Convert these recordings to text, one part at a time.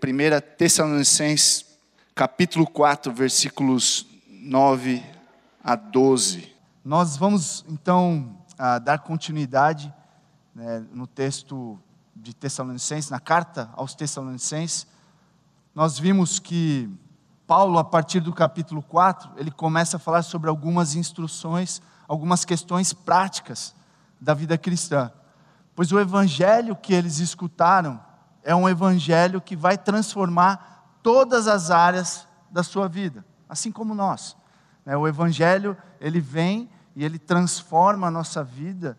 1 Tessalonicenses, capítulo 4, versículos 9 a 12. Nós vamos então ah, dar continuidade né, no texto de Tessalonicenses, na carta aos Tessalonicenses. Nós vimos que Paulo, a partir do capítulo 4, ele começa a falar sobre algumas instruções, algumas questões práticas da vida cristã. Pois o evangelho que eles escutaram é um evangelho que vai transformar todas as áreas da sua vida, assim como nós. Né? O evangelho, ele vem e ele transforma a nossa vida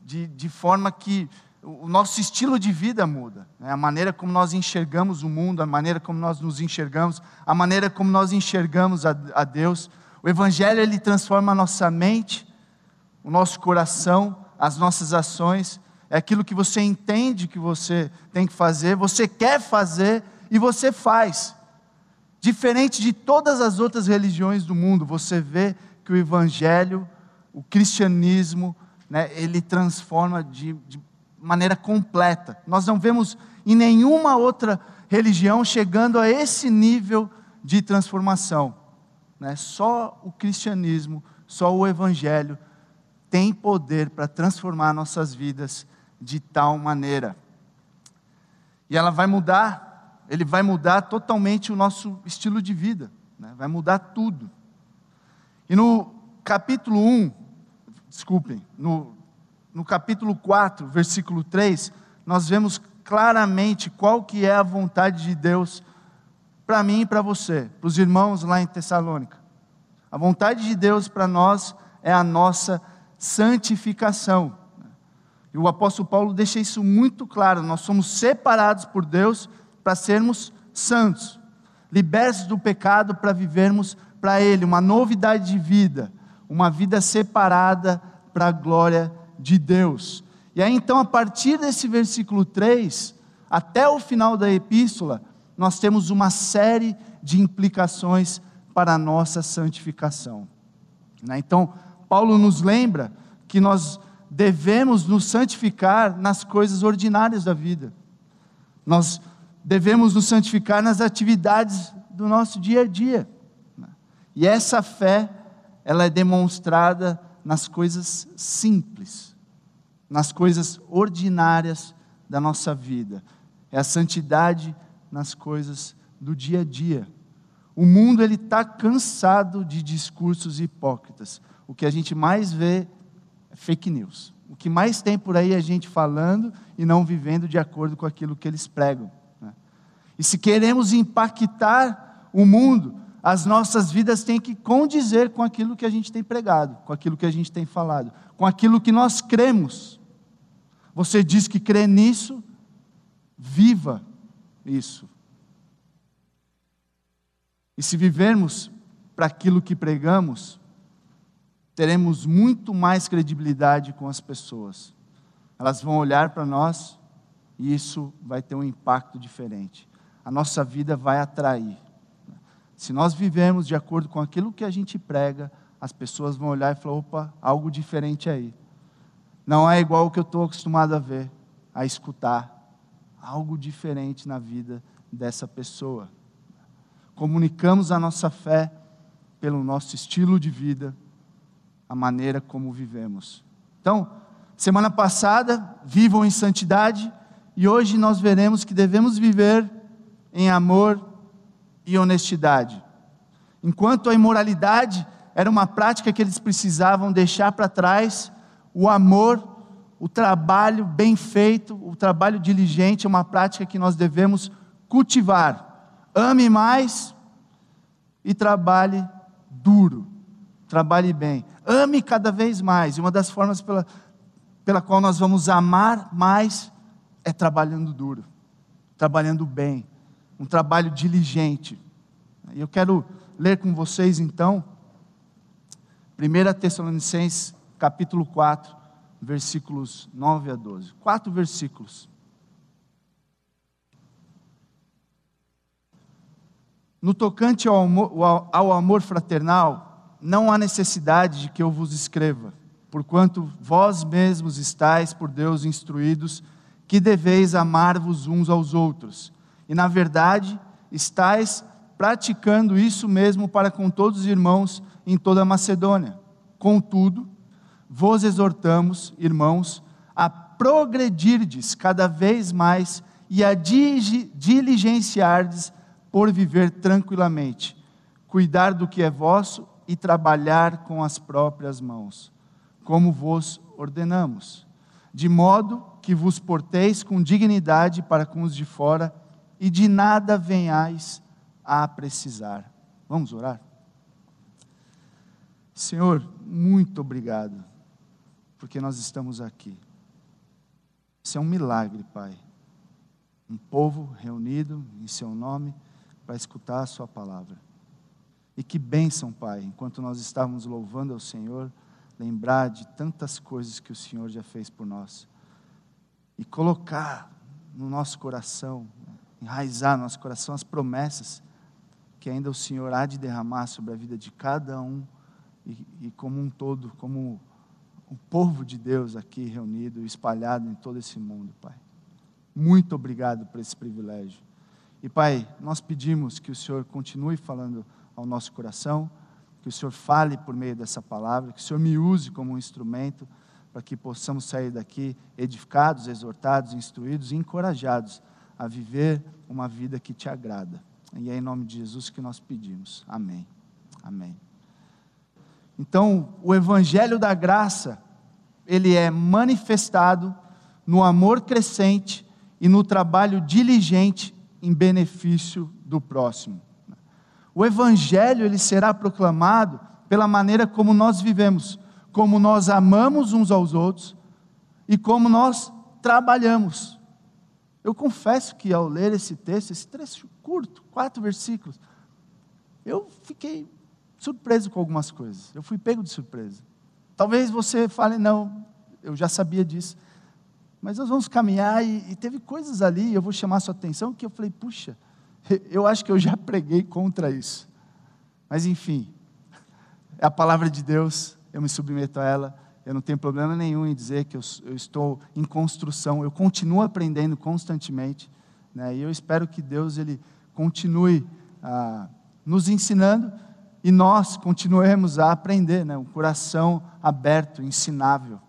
de, de forma que o nosso estilo de vida muda, né? a maneira como nós enxergamos o mundo, a maneira como nós nos enxergamos, a maneira como nós enxergamos a, a Deus. O Evangelho ele transforma a nossa mente, o nosso coração, as nossas ações. É aquilo que você entende que você tem que fazer, você quer fazer e você faz. Diferente de todas as outras religiões do mundo, você vê que o Evangelho, o cristianismo, né, ele transforma de, de maneira completa. Nós não vemos em nenhuma outra religião chegando a esse nível de transformação. Né? Só o cristianismo, só o Evangelho tem poder para transformar nossas vidas de tal maneira. E ela vai mudar, ele vai mudar totalmente o nosso estilo de vida, né? vai mudar tudo. E no capítulo 1, desculpem, no, no capítulo 4, versículo 3, nós vemos claramente qual que é a vontade de Deus para mim e para você, para os irmãos lá em Tessalônica. A vontade de Deus para nós é a nossa santificação. E o apóstolo Paulo deixa isso muito claro: nós somos separados por Deus para sermos santos, libertos do pecado para vivermos para Ele, uma novidade de vida, uma vida separada para a glória de Deus. E aí então, a partir desse versículo 3, até o final da epístola, nós temos uma série de implicações para a nossa santificação. Né? Então, Paulo nos lembra que nós devemos nos santificar nas coisas ordinárias da vida. Nós devemos nos santificar nas atividades do nosso dia a dia. E essa fé, ela é demonstrada nas coisas simples, nas coisas ordinárias da nossa vida. É a santidade nas coisas do dia a dia. O mundo ele está cansado de discursos hipócritas. O que a gente mais vê fake news. O que mais tem por aí é gente falando e não vivendo de acordo com aquilo que eles pregam. Né? E se queremos impactar o mundo, as nossas vidas têm que condizer com aquilo que a gente tem pregado, com aquilo que a gente tem falado, com aquilo que nós cremos. Você diz que crê nisso, viva isso. E se vivermos para aquilo que pregamos, teremos muito mais credibilidade com as pessoas. Elas vão olhar para nós e isso vai ter um impacto diferente. A nossa vida vai atrair. Se nós vivemos de acordo com aquilo que a gente prega, as pessoas vão olhar e falar: opa, algo diferente aí. Não é igual o que eu estou acostumado a ver, a escutar. Algo diferente na vida dessa pessoa. Comunicamos a nossa fé pelo nosso estilo de vida, a maneira como vivemos. Então, semana passada, vivam em santidade, e hoje nós veremos que devemos viver em amor e honestidade. Enquanto a imoralidade era uma prática que eles precisavam deixar para trás, o amor, o trabalho bem feito, o trabalho diligente é uma prática que nós devemos cultivar. Ame mais e trabalhe duro, trabalhe bem ame cada vez mais. E uma das formas pela, pela qual nós vamos amar mais é trabalhando duro, trabalhando bem, um trabalho diligente. E eu quero ler com vocês então, 1 Tessalonicenses, capítulo 4, versículos 9 a 12. Quatro versículos. No tocante ao ao amor fraternal, não há necessidade de que eu vos escreva, porquanto vós mesmos estáis por Deus instruídos que deveis amar-vos uns aos outros, E na verdade, estáis praticando isso mesmo para com todos os irmãos em toda a Macedônia. Contudo, vos exortamos, irmãos, a progredirdes cada vez mais e a diligenciardes por viver tranquilamente, cuidar do que é vosso e trabalhar com as próprias mãos, como vos ordenamos, de modo que vos porteis com dignidade para com os de fora e de nada venhais a precisar. Vamos orar? Senhor, muito obrigado, porque nós estamos aqui. Isso é um milagre, Pai. Um povo reunido em Seu nome para escutar a Sua palavra. E que bênção, Pai, enquanto nós estávamos louvando ao Senhor, lembrar de tantas coisas que o Senhor já fez por nós e colocar no nosso coração, enraizar no nosso coração as promessas que ainda o Senhor há de derramar sobre a vida de cada um e, e como um todo, como o povo de Deus aqui reunido, espalhado em todo esse mundo, Pai. Muito obrigado por esse privilégio. E, Pai, nós pedimos que o Senhor continue falando ao nosso coração, que o Senhor fale por meio dessa palavra, que o Senhor me use como um instrumento para que possamos sair daqui edificados, exortados, instruídos e encorajados a viver uma vida que te agrada. E é em nome de Jesus que nós pedimos. Amém. Amém. Então, o evangelho da graça, ele é manifestado no amor crescente e no trabalho diligente em benefício do próximo. O evangelho ele será proclamado pela maneira como nós vivemos, como nós amamos uns aos outros e como nós trabalhamos. Eu confesso que ao ler esse texto, esse trecho curto, quatro versículos, eu fiquei surpreso com algumas coisas. Eu fui pego de surpresa. Talvez você fale, não, eu já sabia disso. Mas nós vamos caminhar e, e teve coisas ali, eu vou chamar a sua atenção, que eu falei, puxa, eu acho que eu já preguei contra isso. Mas enfim, é a palavra de Deus, eu me submeto a ela, eu não tenho problema nenhum em dizer que eu, eu estou em construção, eu continuo aprendendo constantemente, né? e eu espero que Deus ele continue ah, nos ensinando e nós continuemos a aprender, né? um coração aberto, ensinável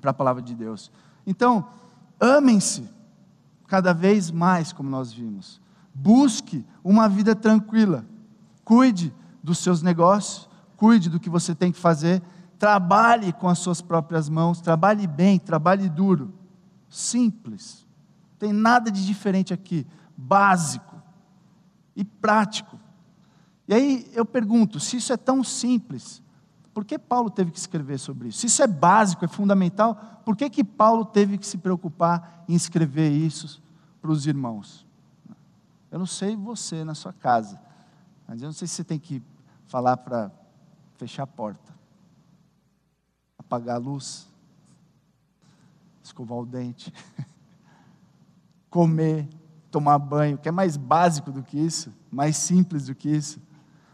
para a palavra de Deus. Então, amem-se cada vez mais, como nós vimos. Busque uma vida tranquila. Cuide dos seus negócios, cuide do que você tem que fazer. Trabalhe com as suas próprias mãos, trabalhe bem, trabalhe duro. Simples. Tem nada de diferente aqui. Básico e prático. E aí eu pergunto: se isso é tão simples, por que Paulo teve que escrever sobre isso? Se isso é básico, é fundamental, por que, que Paulo teve que se preocupar em escrever isso para os irmãos? Eu não sei você na sua casa, mas eu não sei se você tem que falar para fechar a porta, apagar a luz, escovar o dente, comer, tomar banho, que é mais básico do que isso, mais simples do que isso.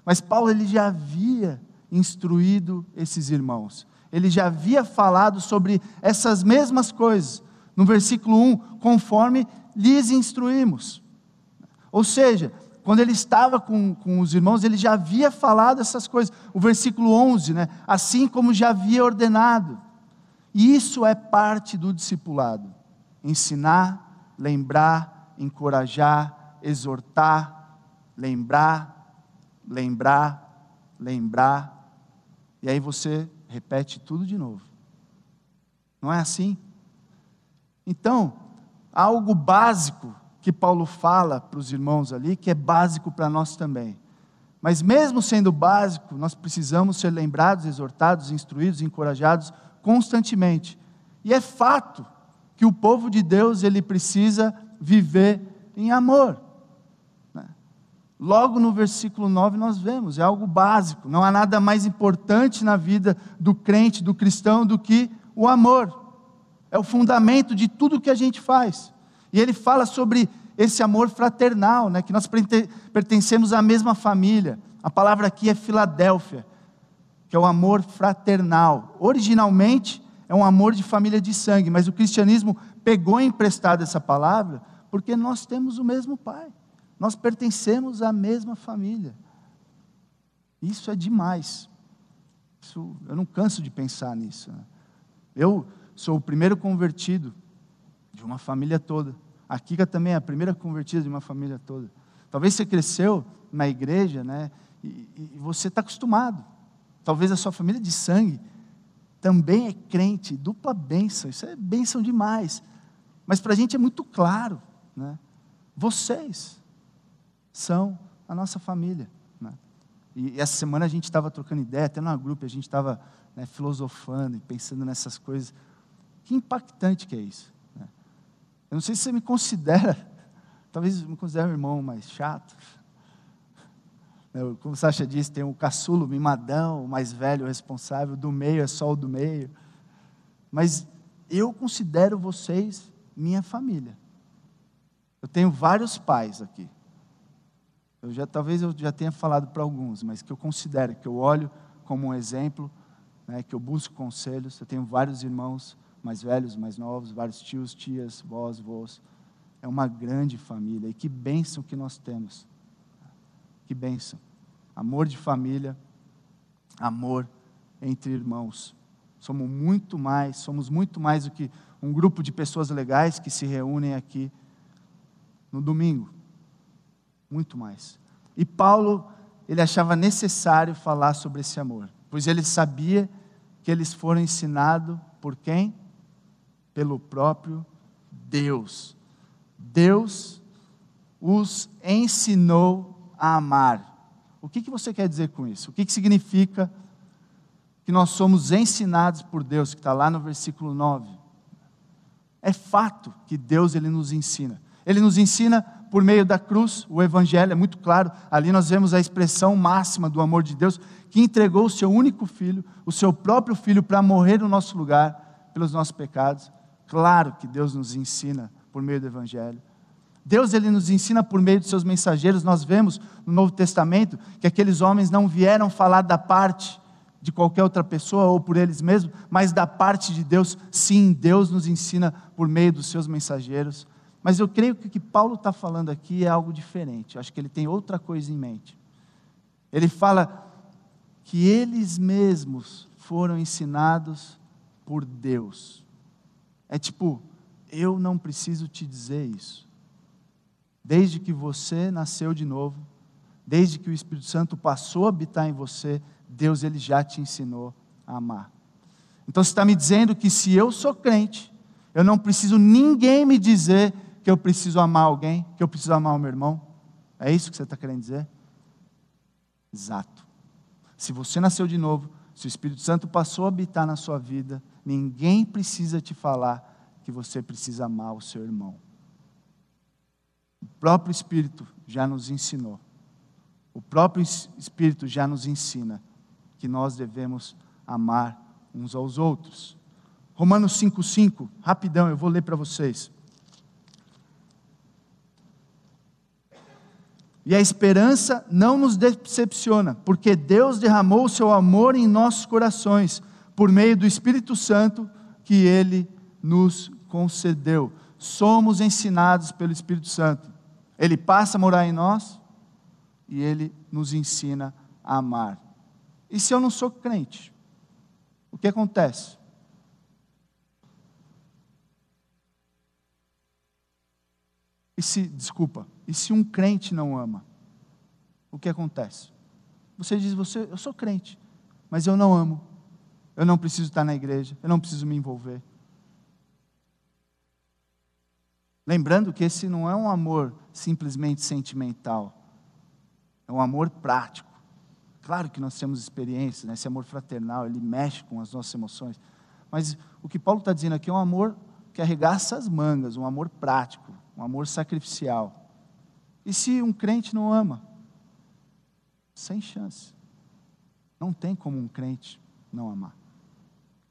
Mas Paulo ele já havia instruído esses irmãos. Ele já havia falado sobre essas mesmas coisas no versículo 1, conforme lhes instruímos. Ou seja, quando ele estava com, com os irmãos, ele já havia falado essas coisas. O versículo 11, né? assim como já havia ordenado. E isso é parte do discipulado: ensinar, lembrar, encorajar, exortar, lembrar, lembrar, lembrar, e aí você repete tudo de novo. Não é assim? Então, algo básico que Paulo fala para os irmãos ali, que é básico para nós também. Mas mesmo sendo básico, nós precisamos ser lembrados, exortados, instruídos, encorajados constantemente. E é fato que o povo de Deus ele precisa viver em amor. Logo no versículo 9 nós vemos, é algo básico, não há nada mais importante na vida do crente, do cristão, do que o amor. É o fundamento de tudo que a gente faz. E ele fala sobre esse amor fraternal, né, que nós pertencemos à mesma família. A palavra aqui é Filadélfia, que é o amor fraternal. Originalmente é um amor de família de sangue, mas o cristianismo pegou emprestado essa palavra porque nós temos o mesmo pai, nós pertencemos à mesma família. Isso é demais. Isso, eu não canso de pensar nisso. Né? Eu sou o primeiro convertido de uma família toda. A Kika também é a primeira convertida de uma família toda. Talvez você cresceu na igreja, né? E, e você está acostumado. Talvez a sua família de sangue também é crente, dupla bênção. Isso é bênção demais. Mas para a gente é muito claro, né? Vocês são a nossa família. Né? E, essa semana a gente estava trocando ideia, até no grupo a gente estava né, filosofando e pensando nessas coisas. Que impactante que é isso. Eu não sei se você me considera, talvez me considere um irmão mais chato. Né, como Sasha disse, tem o caçulo, o mimadão, o mais velho, o responsável, do meio é só o do meio. Mas eu considero vocês minha família. Eu tenho vários pais aqui. Eu já, talvez eu já tenha falado para alguns, mas que eu considero, que eu olho como um exemplo, né, que eu busco conselhos. Eu tenho vários irmãos mais velhos, mais novos, vários tios, tias, vós, vós. É uma grande família. E que bênção que nós temos. Que bênção. Amor de família, amor entre irmãos. Somos muito mais, somos muito mais do que um grupo de pessoas legais que se reúnem aqui no domingo. Muito mais. E Paulo, ele achava necessário falar sobre esse amor, pois ele sabia que eles foram ensinados por quem? Pelo próprio Deus. Deus os ensinou a amar. O que, que você quer dizer com isso? O que, que significa que nós somos ensinados por Deus, que está lá no versículo 9? É fato que Deus ele nos ensina. Ele nos ensina por meio da cruz, o Evangelho é muito claro. Ali nós vemos a expressão máxima do amor de Deus, que entregou o seu único filho, o seu próprio filho, para morrer no nosso lugar, pelos nossos pecados. Claro que Deus nos ensina por meio do Evangelho. Deus ele nos ensina por meio de seus mensageiros. Nós vemos no Novo Testamento que aqueles homens não vieram falar da parte de qualquer outra pessoa ou por eles mesmos, mas da parte de Deus. Sim, Deus nos ensina por meio dos seus mensageiros. Mas eu creio que o que Paulo está falando aqui é algo diferente. Eu acho que ele tem outra coisa em mente. Ele fala que eles mesmos foram ensinados por Deus. É tipo, eu não preciso te dizer isso. Desde que você nasceu de novo, desde que o Espírito Santo passou a habitar em você, Deus ele já te ensinou a amar. Então você está me dizendo que se eu sou crente, eu não preciso ninguém me dizer que eu preciso amar alguém, que eu preciso amar o meu irmão? É isso que você está querendo dizer? Exato. Se você nasceu de novo, se o Espírito Santo passou a habitar na sua vida, ninguém precisa te falar que você precisa amar o seu irmão. O próprio Espírito já nos ensinou. O próprio Espírito já nos ensina que nós devemos amar uns aos outros. Romanos 5,5, rapidão, eu vou ler para vocês. E a esperança não nos decepciona, porque Deus derramou o seu amor em nossos corações, por meio do Espírito Santo que ele nos concedeu. Somos ensinados pelo Espírito Santo. Ele passa a morar em nós e ele nos ensina a amar. E se eu não sou crente? O que acontece? E se, desculpa, e se um crente não ama? O que acontece? Você diz, você, eu sou crente, mas eu não amo. Eu não preciso estar na igreja, eu não preciso me envolver. Lembrando que esse não é um amor simplesmente sentimental, é um amor prático. Claro que nós temos experiências, né? esse amor fraternal, ele mexe com as nossas emoções. Mas o que Paulo está dizendo aqui é um amor que arregaça as mangas, um amor prático, um amor sacrificial. E se um crente não ama? Sem chance. Não tem como um crente não amar.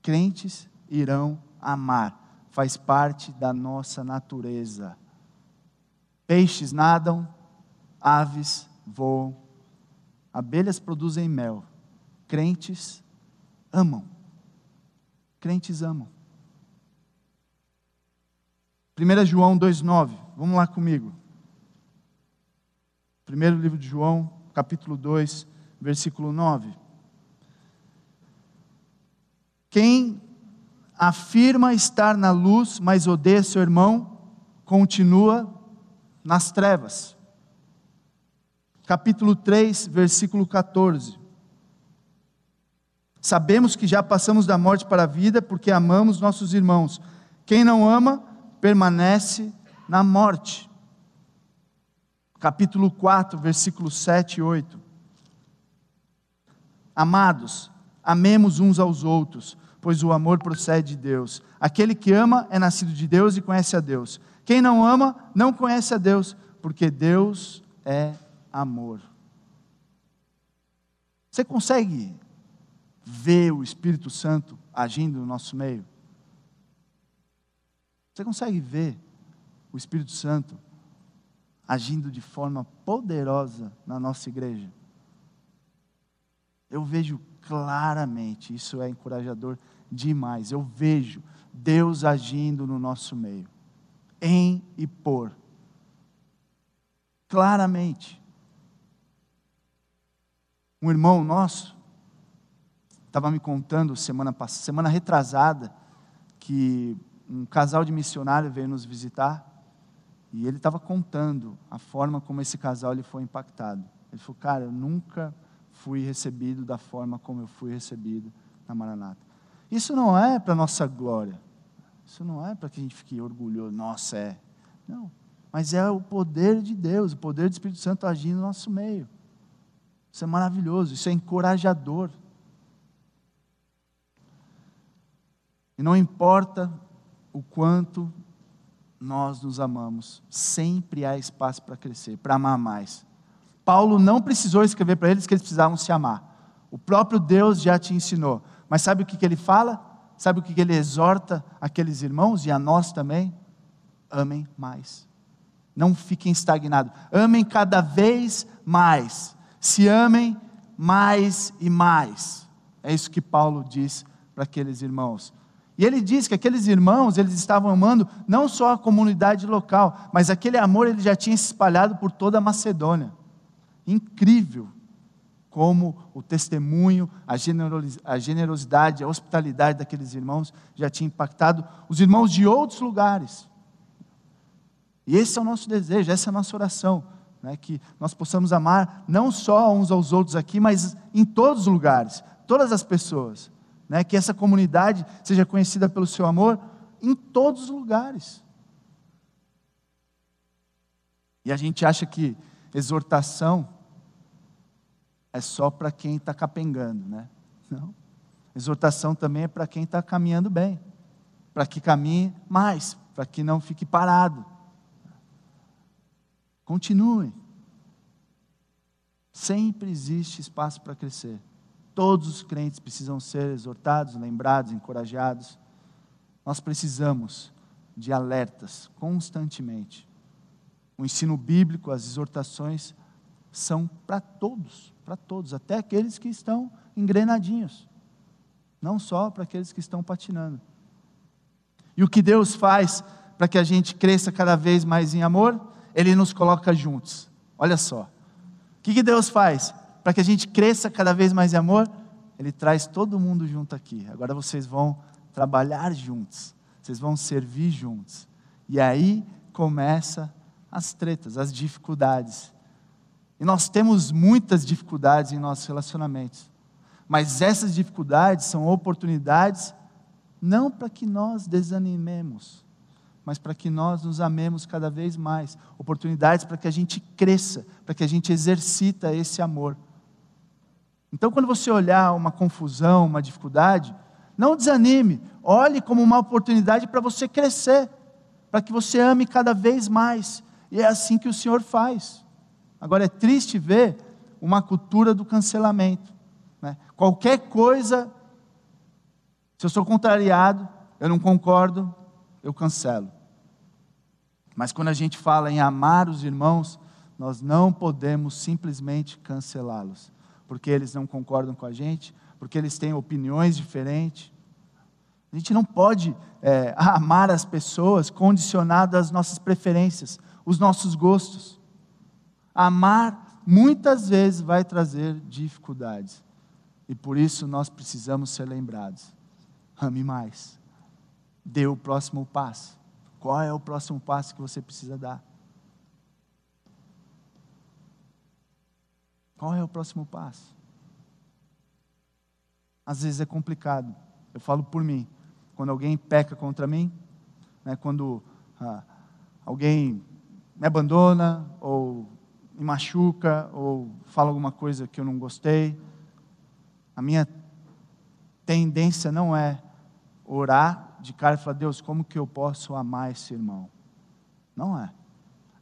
Crentes irão amar, faz parte da nossa natureza. Peixes nadam, aves voam, abelhas produzem mel. Crentes amam. Crentes amam. 1 João 2,9. Vamos lá comigo. Primeiro livro de João, capítulo 2, versículo 9. Quem afirma estar na luz, mas odeia seu irmão, continua nas trevas. Capítulo 3, versículo 14. Sabemos que já passamos da morte para a vida porque amamos nossos irmãos. Quem não ama, permanece na morte. Capítulo 4, versículos 7 e 8. Amados, amemos uns aos outros, pois o amor procede de Deus. Aquele que ama é nascido de Deus e conhece a Deus. Quem não ama, não conhece a Deus, porque Deus é amor. Você consegue ver o Espírito Santo agindo no nosso meio? Você consegue ver o Espírito Santo agindo de forma poderosa na nossa igreja? Eu vejo claramente, isso é encorajador demais. Eu vejo Deus agindo no nosso meio, em e por. Claramente. Um irmão nosso estava me contando semana passada, semana retrasada, que um casal de missionários veio nos visitar e ele estava contando a forma como esse casal ele foi impactado. Ele falou, cara, eu nunca fui recebido da forma como eu fui recebido na Maranata. Isso não é para nossa glória. Isso não é para que a gente fique orgulhoso. Nossa, é. Não. Mas é o poder de Deus, o poder do Espírito Santo agindo no nosso meio. Isso é maravilhoso, isso é encorajador. E não importa o quanto nós nos amamos, sempre há espaço para crescer, para amar mais. Paulo não precisou escrever para eles que eles precisavam se amar. O próprio Deus já te ensinou. Mas sabe o que, que ele fala? Sabe o que, que ele exorta aqueles irmãos e a nós também? Amem mais. Não fiquem estagnados. Amem cada vez mais. Se amem mais e mais. É isso que Paulo diz para aqueles irmãos. E ele diz que aqueles irmãos, eles estavam amando não só a comunidade local, mas aquele amor ele já tinha se espalhado por toda a Macedônia. Incrível como o testemunho, a generosidade, a hospitalidade daqueles irmãos já tinha impactado os irmãos de outros lugares. E esse é o nosso desejo, essa é a nossa oração, né, que nós possamos amar não só uns aos outros aqui, mas em todos os lugares, todas as pessoas né, que essa comunidade seja conhecida pelo seu amor em todos os lugares. E a gente acha que exortação é só para quem está capengando, né? Não. Exortação também é para quem está caminhando bem, para que caminhe mais, para que não fique parado. Continue. Sempre existe espaço para crescer. Todos os crentes precisam ser exortados, lembrados, encorajados. Nós precisamos de alertas constantemente. O ensino bíblico, as exortações são para todos, para todos, até aqueles que estão engrenadinhos, não só para aqueles que estão patinando. E o que Deus faz para que a gente cresça cada vez mais em amor? Ele nos coloca juntos. Olha só. O que Deus faz? Para que a gente cresça cada vez mais em amor, Ele traz todo mundo junto aqui. Agora vocês vão trabalhar juntos, vocês vão servir juntos. E aí começa as tretas, as dificuldades. E nós temos muitas dificuldades em nossos relacionamentos. Mas essas dificuldades são oportunidades não para que nós desanimemos, mas para que nós nos amemos cada vez mais. Oportunidades para que a gente cresça, para que a gente exercita esse amor. Então, quando você olhar uma confusão, uma dificuldade, não desanime, olhe como uma oportunidade para você crescer, para que você ame cada vez mais. E é assim que o Senhor faz. Agora, é triste ver uma cultura do cancelamento. Né? Qualquer coisa, se eu sou contrariado, eu não concordo, eu cancelo. Mas quando a gente fala em amar os irmãos, nós não podemos simplesmente cancelá-los porque eles não concordam com a gente, porque eles têm opiniões diferentes. A gente não pode é, amar as pessoas condicionado às nossas preferências, os nossos gostos. Amar muitas vezes vai trazer dificuldades. E por isso nós precisamos ser lembrados. Ame mais. Dê o próximo passo. Qual é o próximo passo que você precisa dar? Qual é o próximo passo? Às vezes é complicado. Eu falo por mim. Quando alguém peca contra mim, né, quando ah, alguém me abandona, ou me machuca, ou fala alguma coisa que eu não gostei, a minha tendência não é orar de cara e falar: Deus, como que eu posso amar esse irmão? Não é.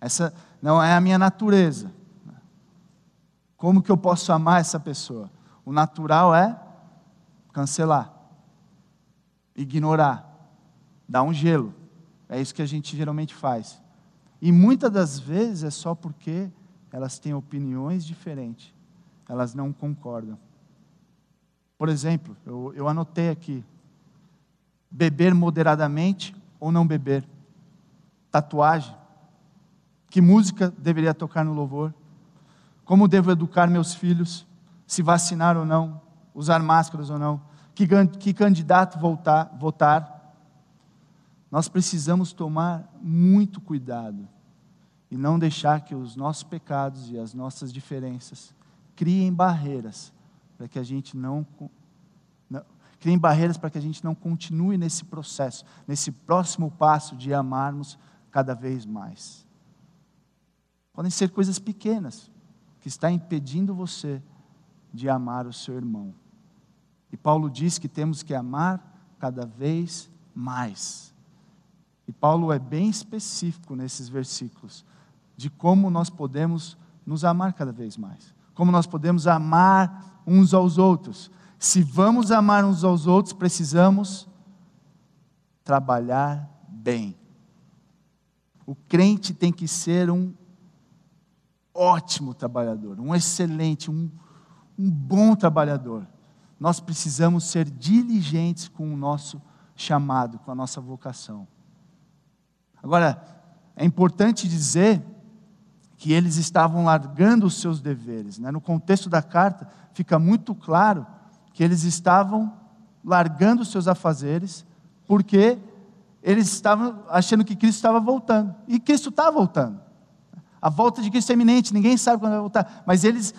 Essa não é a minha natureza. Como que eu posso amar essa pessoa? O natural é cancelar, ignorar, dar um gelo. É isso que a gente geralmente faz. E muitas das vezes é só porque elas têm opiniões diferentes, elas não concordam. Por exemplo, eu, eu anotei aqui: beber moderadamente ou não beber, tatuagem, que música deveria tocar no louvor, como devo educar meus filhos, se vacinar ou não, usar máscaras ou não, que, que candidato voltar, votar. Nós precisamos tomar muito cuidado e não deixar que os nossos pecados e as nossas diferenças criem barreiras para que a gente não, não criem barreiras para que a gente não continue nesse processo, nesse próximo passo de amarmos cada vez mais. Podem ser coisas pequenas que está impedindo você de amar o seu irmão. E Paulo diz que temos que amar cada vez mais. E Paulo é bem específico nesses versículos de como nós podemos nos amar cada vez mais. Como nós podemos amar uns aos outros. Se vamos amar uns aos outros, precisamos trabalhar bem. O crente tem que ser um ótimo trabalhador, um excelente, um, um bom trabalhador nós precisamos ser diligentes com o nosso chamado, com a nossa vocação. Agora, é importante dizer que eles estavam largando os seus deveres. Né? No contexto da carta, fica muito claro que eles estavam largando os seus afazeres, porque eles estavam achando que Cristo estava voltando. E Cristo está voltando. A volta de Cristo é iminente, ninguém sabe quando vai voltar. Mas eles,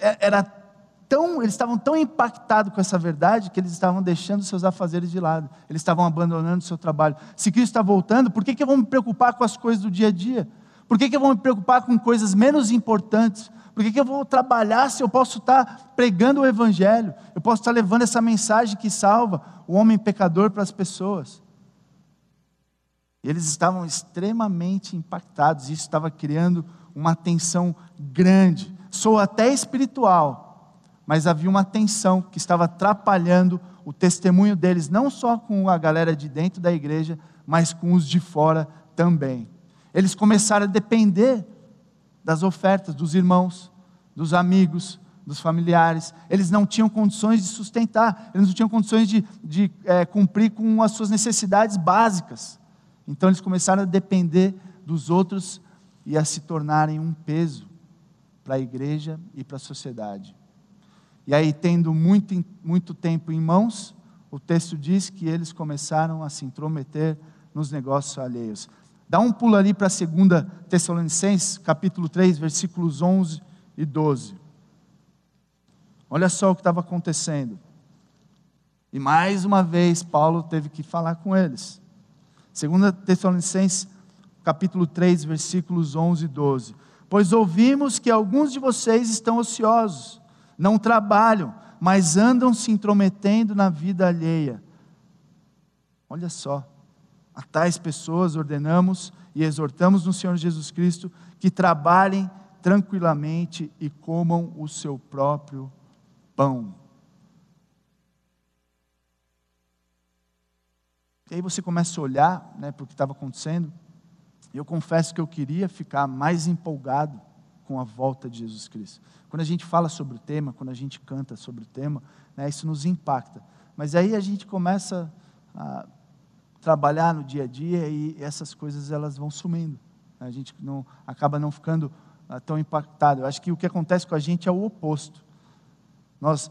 é, era tão, eles estavam tão impactados com essa verdade que eles estavam deixando seus afazeres de lado, eles estavam abandonando o seu trabalho. Se Cristo está voltando, por que, que eu vou me preocupar com as coisas do dia a dia? Por que, que eu vou me preocupar com coisas menos importantes? Por que, que eu vou trabalhar se eu posso estar pregando o Evangelho? Eu posso estar levando essa mensagem que salva o homem pecador para as pessoas. E eles estavam extremamente impactados, isso estava criando uma tensão grande, sou até espiritual, mas havia uma tensão que estava atrapalhando o testemunho deles, não só com a galera de dentro da igreja, mas com os de fora também. Eles começaram a depender das ofertas dos irmãos, dos amigos, dos familiares. Eles não tinham condições de sustentar, eles não tinham condições de, de é, cumprir com as suas necessidades básicas. Então eles começaram a depender dos outros e a se tornarem um peso para a igreja e para a sociedade. E aí, tendo muito, muito tempo em mãos, o texto diz que eles começaram a se intrometer nos negócios alheios. Dá um pulo ali para 2 Tessalonicenses, capítulo 3, versículos 11 e 12. Olha só o que estava acontecendo. E mais uma vez, Paulo teve que falar com eles. 2 Tessalonicenses, capítulo 3, versículos 11 e 12. Pois ouvimos que alguns de vocês estão ociosos não trabalham, mas andam se intrometendo na vida alheia. Olha só, a tais pessoas ordenamos e exortamos no Senhor Jesus Cristo que trabalhem tranquilamente e comam o seu próprio pão. E aí você começa a olhar né, para o que estava acontecendo. Eu confesso que eu queria ficar mais empolgado com a volta de Jesus Cristo. Quando a gente fala sobre o tema, quando a gente canta sobre o tema, né, isso nos impacta. Mas aí a gente começa a trabalhar no dia a dia e essas coisas elas vão sumindo. A gente não acaba não ficando ah, tão impactado. Eu acho que o que acontece com a gente é o oposto. Nós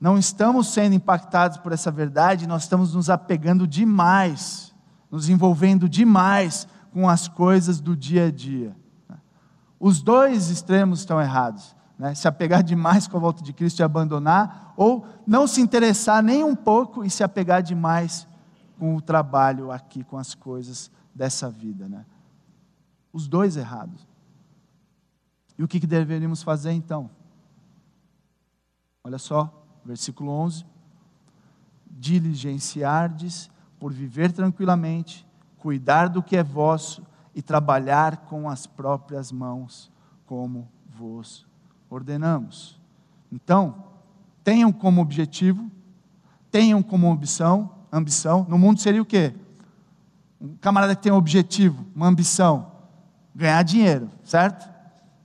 não estamos sendo impactados por essa verdade, nós estamos nos apegando demais, nos envolvendo demais com as coisas do dia a dia. Os dois extremos estão errados. Né? Se apegar demais com a volta de Cristo e abandonar, ou não se interessar nem um pouco e se apegar demais com o trabalho aqui, com as coisas dessa vida. Né? Os dois errados. E o que, que deveríamos fazer então? Olha só, versículo 11: Diligenciardes por viver tranquilamente, cuidar do que é vosso e trabalhar com as próprias mãos, como vos ordenamos. Então, tenham como objetivo, tenham como ambição, ambição, no mundo seria o quê? Um camarada que tem um objetivo, uma ambição, ganhar dinheiro, certo?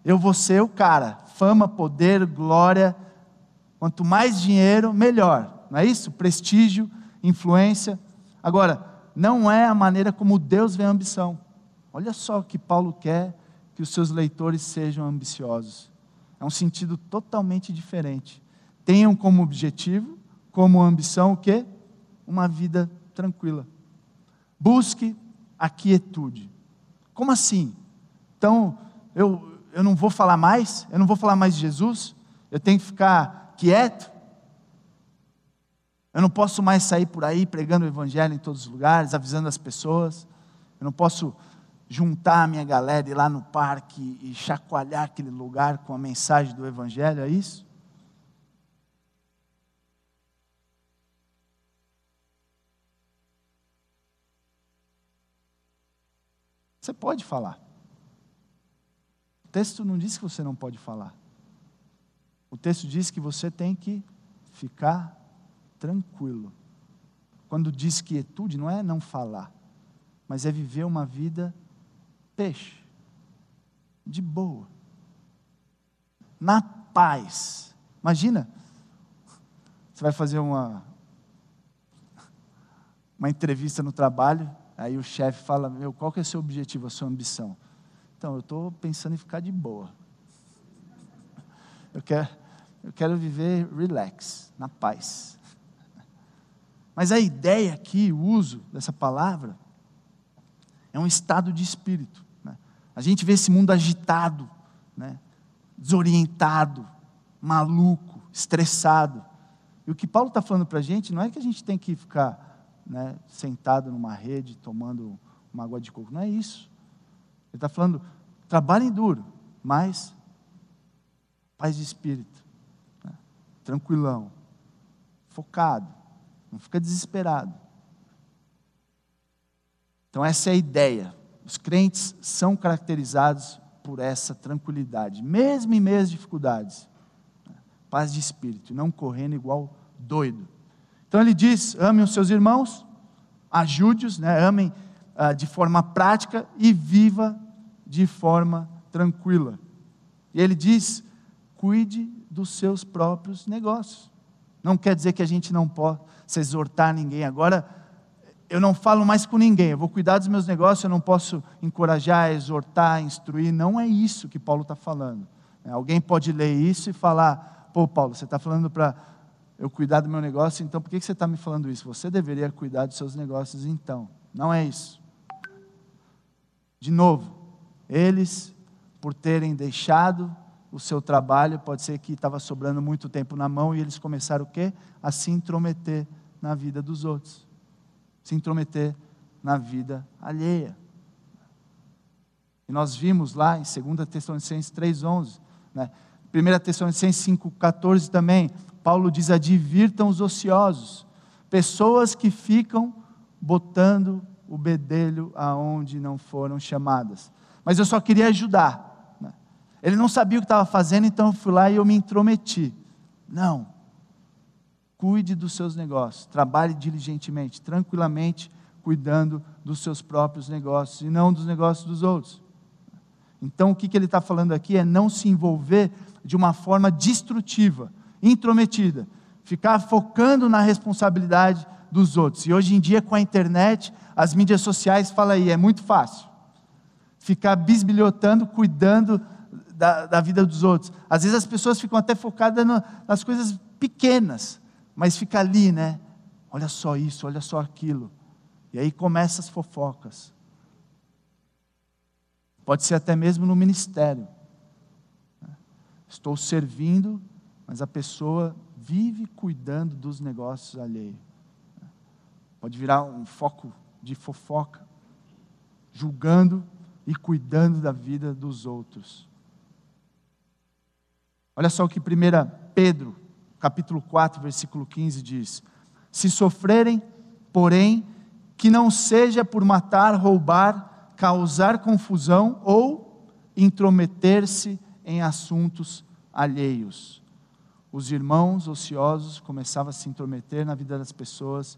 Eu vou ser o cara, fama, poder, glória, quanto mais dinheiro, melhor, não é isso? Prestígio, influência. Agora, não é a maneira como Deus vê a ambição. Olha só o que Paulo quer que os seus leitores sejam ambiciosos. É um sentido totalmente diferente. Tenham como objetivo, como ambição, o quê? Uma vida tranquila. Busque a quietude. Como assim? Então, eu, eu não vou falar mais? Eu não vou falar mais de Jesus? Eu tenho que ficar quieto? Eu não posso mais sair por aí pregando o Evangelho em todos os lugares, avisando as pessoas. Eu não posso juntar a minha galera, ir lá no parque e chacoalhar aquele lugar com a mensagem do Evangelho, é isso? Você pode falar. O texto não diz que você não pode falar. O texto diz que você tem que ficar tranquilo. Quando diz quietude, não é não falar, mas é viver uma vida peixe, de boa, na paz. Imagina, você vai fazer uma, uma entrevista no trabalho, aí o chefe fala, meu, qual que é o seu objetivo, a sua ambição? Então, eu estou pensando em ficar de boa. Eu quero, eu quero viver relax, na paz. Mas a ideia aqui, o uso dessa palavra, é um estado de espírito. A gente vê esse mundo agitado, né? desorientado, maluco, estressado. E o que Paulo está falando para a gente não é que a gente tem que ficar né, sentado numa rede tomando uma água de coco, não é isso. Ele está falando, trabalhem duro, mas paz de espírito, né? tranquilão, focado, não fica desesperado. Então, essa é a ideia. Os crentes são caracterizados por essa tranquilidade, mesmo em meias dificuldades. Paz de espírito, não correndo igual doido. Então ele diz: amem os seus irmãos, ajude-os, né? amem ah, de forma prática e viva de forma tranquila. E ele diz: cuide dos seus próprios negócios. Não quer dizer que a gente não possa exortar ninguém. Agora, eu não falo mais com ninguém, eu vou cuidar dos meus negócios, eu não posso encorajar, exortar, instruir. Não é isso que Paulo está falando. É, alguém pode ler isso e falar: pô, Paulo, você está falando para eu cuidar do meu negócio, então por que você está me falando isso? Você deveria cuidar dos seus negócios então. Não é isso. De novo, eles, por terem deixado o seu trabalho, pode ser que estava sobrando muito tempo na mão e eles começaram o quê? A se intrometer na vida dos outros se intrometer na vida alheia. E nós vimos lá em 2 Tessalonicenses 3,11, né? 1 Tessalonicenses 5,14 também, Paulo diz: advirtam os ociosos, pessoas que ficam botando o bedelho aonde não foram chamadas. Mas eu só queria ajudar. Ele não sabia o que estava fazendo, então eu fui lá e eu me intrometi. Não, Cuide dos seus negócios, trabalhe diligentemente, tranquilamente, cuidando dos seus próprios negócios e não dos negócios dos outros. Então, o que, que ele está falando aqui é não se envolver de uma forma destrutiva, intrometida, ficar focando na responsabilidade dos outros. E hoje em dia, com a internet, as mídias sociais, fala aí, é muito fácil. Ficar bisbilhotando, cuidando da, da vida dos outros. Às vezes as pessoas ficam até focadas no, nas coisas pequenas, mas fica ali, né? Olha só isso, olha só aquilo. E aí começam as fofocas. Pode ser até mesmo no ministério. Estou servindo, mas a pessoa vive cuidando dos negócios alheios. Pode virar um foco de fofoca, julgando e cuidando da vida dos outros. Olha só o que 1 Pedro, capítulo 4, versículo 15 diz: Se sofrerem, porém, que não seja por matar, roubar, causar confusão ou intrometer-se em assuntos alheios. Os irmãos ociosos começavam a se intrometer na vida das pessoas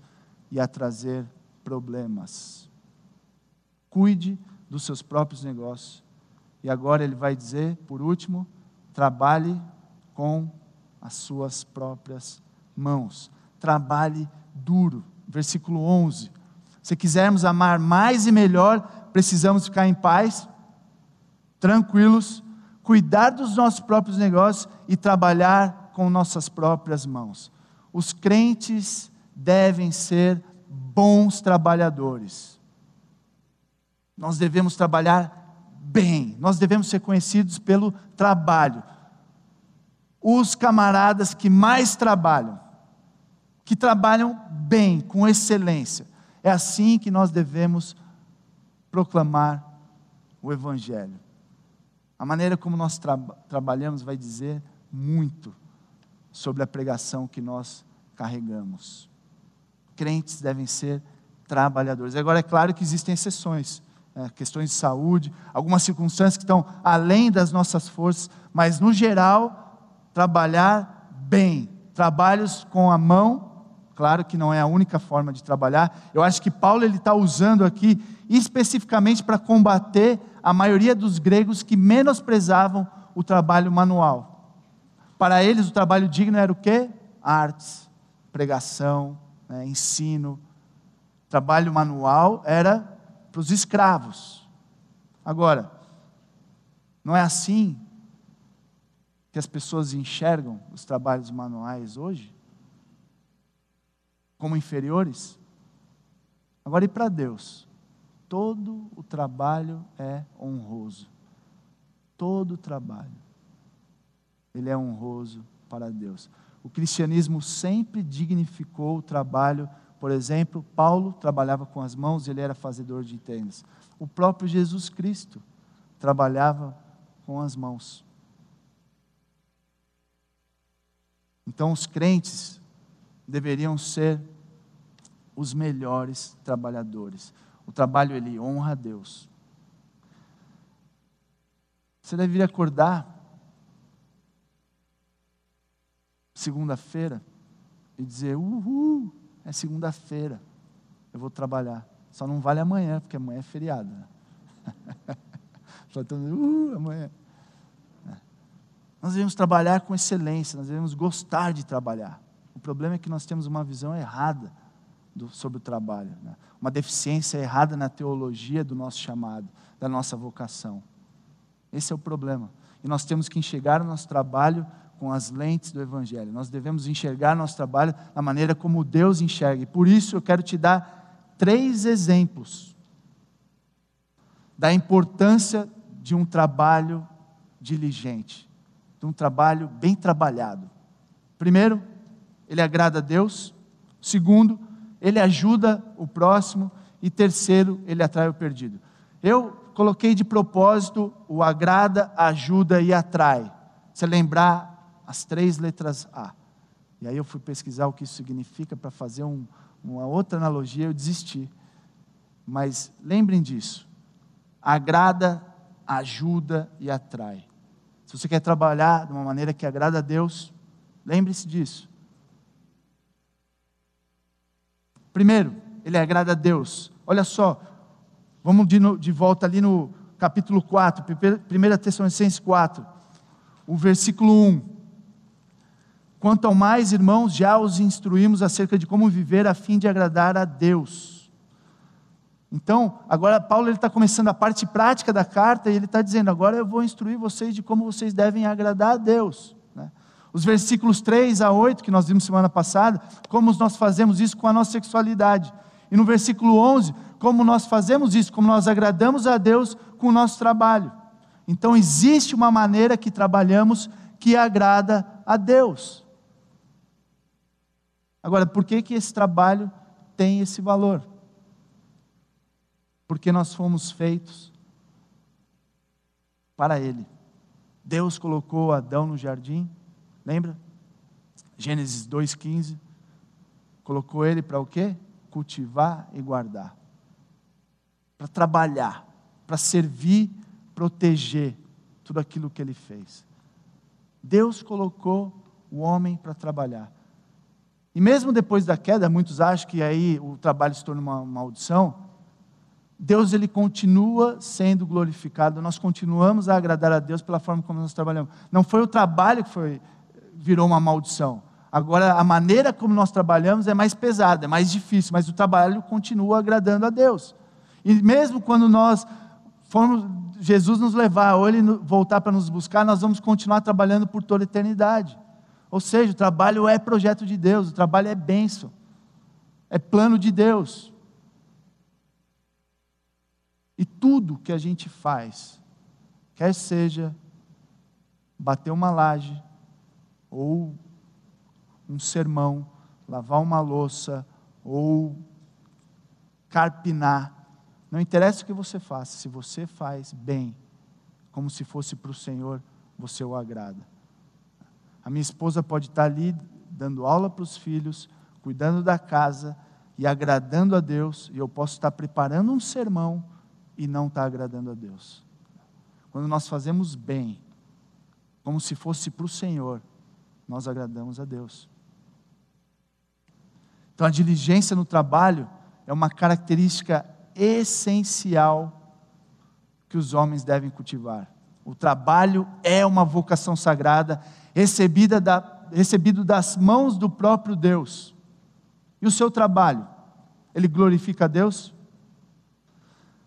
e a trazer problemas. Cuide dos seus próprios negócios. E agora ele vai dizer, por último, trabalhe com as suas próprias mãos. Trabalhe duro. Versículo 11. Se quisermos amar mais e melhor, precisamos ficar em paz, tranquilos, cuidar dos nossos próprios negócios e trabalhar com nossas próprias mãos. Os crentes devem ser bons trabalhadores. Nós devemos trabalhar bem, nós devemos ser conhecidos pelo trabalho. Os camaradas que mais trabalham, que trabalham bem, com excelência, é assim que nós devemos proclamar o Evangelho. A maneira como nós tra trabalhamos vai dizer muito sobre a pregação que nós carregamos. Crentes devem ser trabalhadores. Agora, é claro que existem exceções, né? questões de saúde, algumas circunstâncias que estão além das nossas forças, mas, no geral, trabalhar bem, trabalhos com a mão Claro que não é a única forma de trabalhar. Eu acho que Paulo ele está usando aqui especificamente para combater a maioria dos gregos que menosprezavam o trabalho manual. Para eles o trabalho digno era o quê? Artes, pregação, né, ensino. Trabalho manual era para os escravos. Agora, não é assim que as pessoas enxergam os trabalhos manuais hoje? como inferiores. Agora, e para Deus? Todo o trabalho é honroso. Todo o trabalho. Ele é honroso para Deus. O cristianismo sempre dignificou o trabalho. Por exemplo, Paulo trabalhava com as mãos, ele era fazedor de tendas. O próprio Jesus Cristo trabalhava com as mãos. Então, os crentes deveriam ser os melhores trabalhadores. O trabalho ele honra a Deus. Você deve vir acordar segunda-feira e dizer: Uhul, é segunda-feira, eu vou trabalhar. Só não vale amanhã, porque amanhã é feriado. Né? Só uhul, amanhã. É. Nós devemos trabalhar com excelência, nós devemos gostar de trabalhar. O problema é que nós temos uma visão errada do, sobre o trabalho, né? uma deficiência errada na teologia do nosso chamado, da nossa vocação. Esse é o problema. E nós temos que enxergar o nosso trabalho com as lentes do Evangelho. Nós devemos enxergar nosso trabalho da maneira como Deus enxerga. E por isso eu quero te dar três exemplos da importância de um trabalho diligente, de um trabalho bem trabalhado. Primeiro, ele agrada a Deus. Segundo, ele ajuda o próximo. E terceiro, ele atrai o perdido. Eu coloquei de propósito o agrada, ajuda e atrai. Você lembrar as três letras A. E aí eu fui pesquisar o que isso significa para fazer um, uma outra analogia, eu desisti. Mas lembrem disso. Agrada, ajuda e atrai. Se você quer trabalhar de uma maneira que agrada a Deus, lembre-se disso. Primeiro, ele agrada a Deus. Olha só, vamos de, no, de volta ali no capítulo 4, 1 Tessalonicenses 4, o versículo 1. Quanto ao mais, irmãos, já os instruímos acerca de como viver a fim de agradar a Deus. Então, agora Paulo está começando a parte prática da carta e ele está dizendo: agora eu vou instruir vocês de como vocês devem agradar a Deus. Né? Os versículos 3 a 8, que nós vimos semana passada, como nós fazemos isso com a nossa sexualidade. E no versículo 11, como nós fazemos isso, como nós agradamos a Deus com o nosso trabalho. Então, existe uma maneira que trabalhamos que agrada a Deus. Agora, por que, que esse trabalho tem esse valor? Porque nós fomos feitos para Ele. Deus colocou Adão no jardim, lembra? Gênesis 2,15. Colocou ele para o quê? Cultivar e guardar. Para trabalhar, para servir, proteger tudo aquilo que ele fez. Deus colocou o homem para trabalhar. E mesmo depois da queda, muitos acham que aí o trabalho se torna uma maldição. Deus ele continua sendo glorificado. Nós continuamos a agradar a Deus pela forma como nós trabalhamos. Não foi o trabalho que foi virou uma maldição. Agora a maneira como nós trabalhamos é mais pesada, é mais difícil, mas o trabalho continua agradando a Deus. E mesmo quando nós formos Jesus nos levar ou ele voltar para nos buscar, nós vamos continuar trabalhando por toda a eternidade. Ou seja, o trabalho é projeto de Deus, o trabalho é bênção, é plano de Deus. E tudo que a gente faz, quer seja bater uma laje, ou um sermão, lavar uma louça, ou carpinar, não interessa o que você faça, se você faz bem, como se fosse para o Senhor, você o agrada. A minha esposa pode estar ali dando aula para os filhos, cuidando da casa e agradando a Deus, e eu posso estar preparando um sermão e não estar agradando a Deus. Quando nós fazemos bem, como se fosse para o Senhor, nós agradamos a Deus. Então a diligência no trabalho é uma característica essencial que os homens devem cultivar. O trabalho é uma vocação sagrada recebida da, recebido das mãos do próprio Deus. E o seu trabalho, ele glorifica a Deus?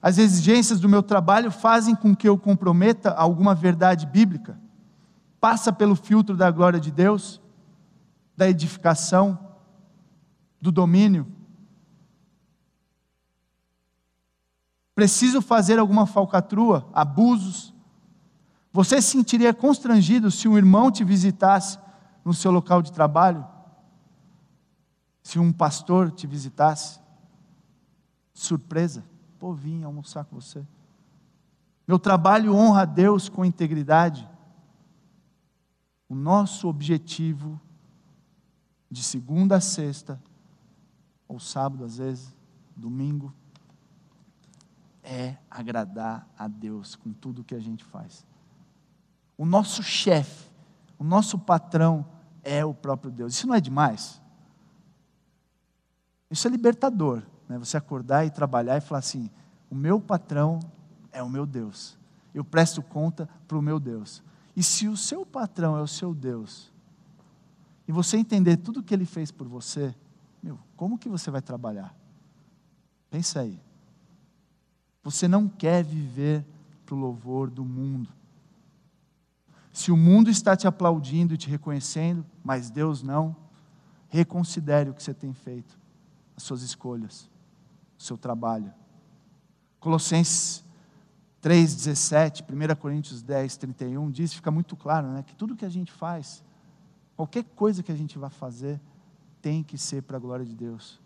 As exigências do meu trabalho fazem com que eu comprometa alguma verdade bíblica? Passa pelo filtro da glória de Deus, da edificação, do domínio? Preciso fazer alguma falcatrua, abusos, você se sentiria constrangido se um irmão te visitasse no seu local de trabalho? Se um pastor te visitasse? Surpresa, pô, vim almoçar com você. Meu trabalho honra a Deus com integridade. O nosso objetivo, de segunda a sexta, ou sábado às vezes, domingo, é agradar a Deus com tudo que a gente faz. O nosso chefe, o nosso patrão é o próprio Deus. Isso não é demais? Isso é libertador, né? Você acordar e trabalhar e falar assim: o meu patrão é o meu Deus. Eu presto conta para o meu Deus. E se o seu patrão é o seu Deus, e você entender tudo que ele fez por você, meu, como que você vai trabalhar? Pensa aí. Você não quer viver para o louvor do mundo. Se o mundo está te aplaudindo e te reconhecendo, mas Deus não, reconsidere o que você tem feito, as suas escolhas, o seu trabalho. Colossenses 3,17, 1 Coríntios 10, 31 diz, fica muito claro, né, que tudo que a gente faz, qualquer coisa que a gente vai fazer, tem que ser para a glória de Deus.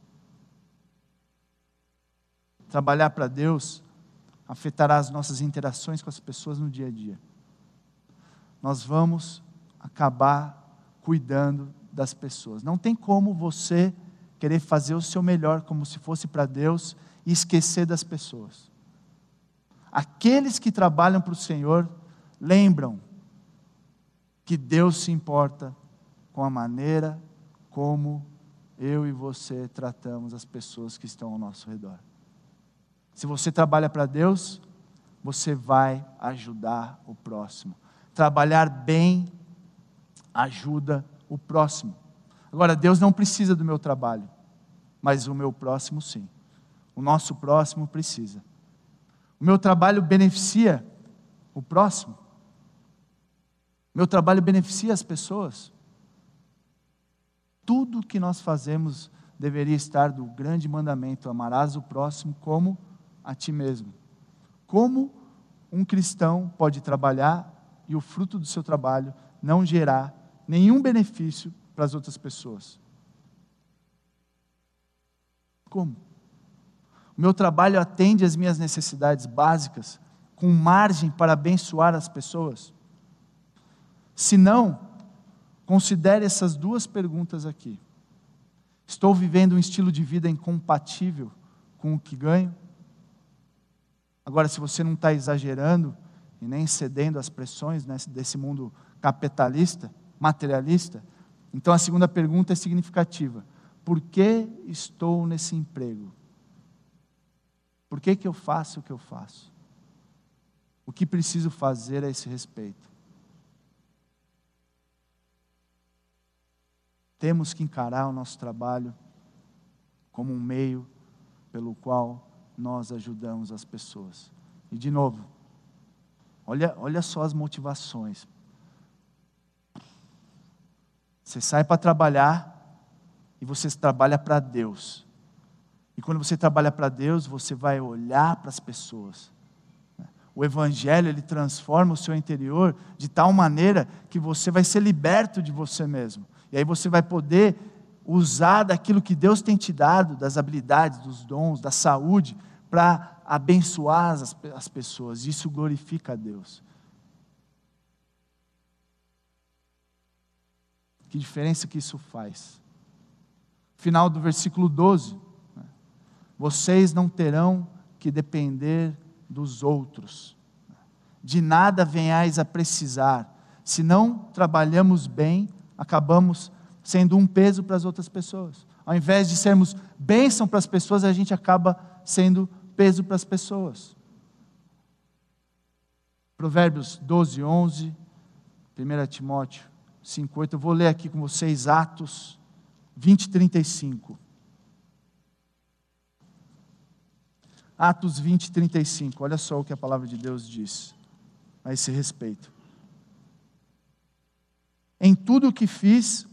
Trabalhar para Deus afetará as nossas interações com as pessoas no dia a dia nós vamos acabar cuidando das pessoas. Não tem como você querer fazer o seu melhor como se fosse para Deus e esquecer das pessoas. Aqueles que trabalham para o Senhor lembram que Deus se importa com a maneira como eu e você tratamos as pessoas que estão ao nosso redor. Se você trabalha para Deus, você vai ajudar o próximo. Trabalhar bem ajuda o próximo. Agora, Deus não precisa do meu trabalho, mas o meu próximo sim. O nosso próximo precisa. O meu trabalho beneficia o próximo. O meu trabalho beneficia as pessoas. Tudo que nós fazemos deveria estar do grande mandamento: amarás o próximo como a ti mesmo. Como um cristão pode trabalhar e o fruto do seu trabalho não gerar nenhum benefício para as outras pessoas? Como? O meu trabalho atende às minhas necessidades básicas, com margem para abençoar as pessoas? Se não, considere essas duas perguntas aqui. Estou vivendo um estilo de vida incompatível com o que ganho? Agora, se você não está exagerando e nem cedendo às pressões né, desse mundo capitalista, materialista, então a segunda pergunta é significativa: por que estou nesse emprego? Por que, que eu faço o que eu faço? O que preciso fazer a esse respeito? Temos que encarar o nosso trabalho como um meio pelo qual nós ajudamos as pessoas. E de novo, olha, olha só as motivações. Você sai para trabalhar e você trabalha para Deus. E quando você trabalha para Deus, você vai olhar para as pessoas. O Evangelho, ele transforma o seu interior de tal maneira que você vai ser liberto de você mesmo. E aí você vai poder usar daquilo que Deus tem te dado, das habilidades, dos dons, da saúde, para abençoar as, as pessoas. Isso glorifica a Deus. Que diferença que isso faz? Final do versículo 12 vocês não terão que depender dos outros. De nada venhais a precisar. Se não trabalhamos bem, acabamos sendo um peso para as outras pessoas. Ao invés de sermos bênção para as pessoas, a gente acaba sendo peso para as pessoas. Provérbios 12, 11, 1 Timóteo 5, 8. Eu vou ler aqui com vocês Atos 20, 35. Atos 20, 35. Olha só o que a palavra de Deus diz a esse respeito. Em tudo o que fiz,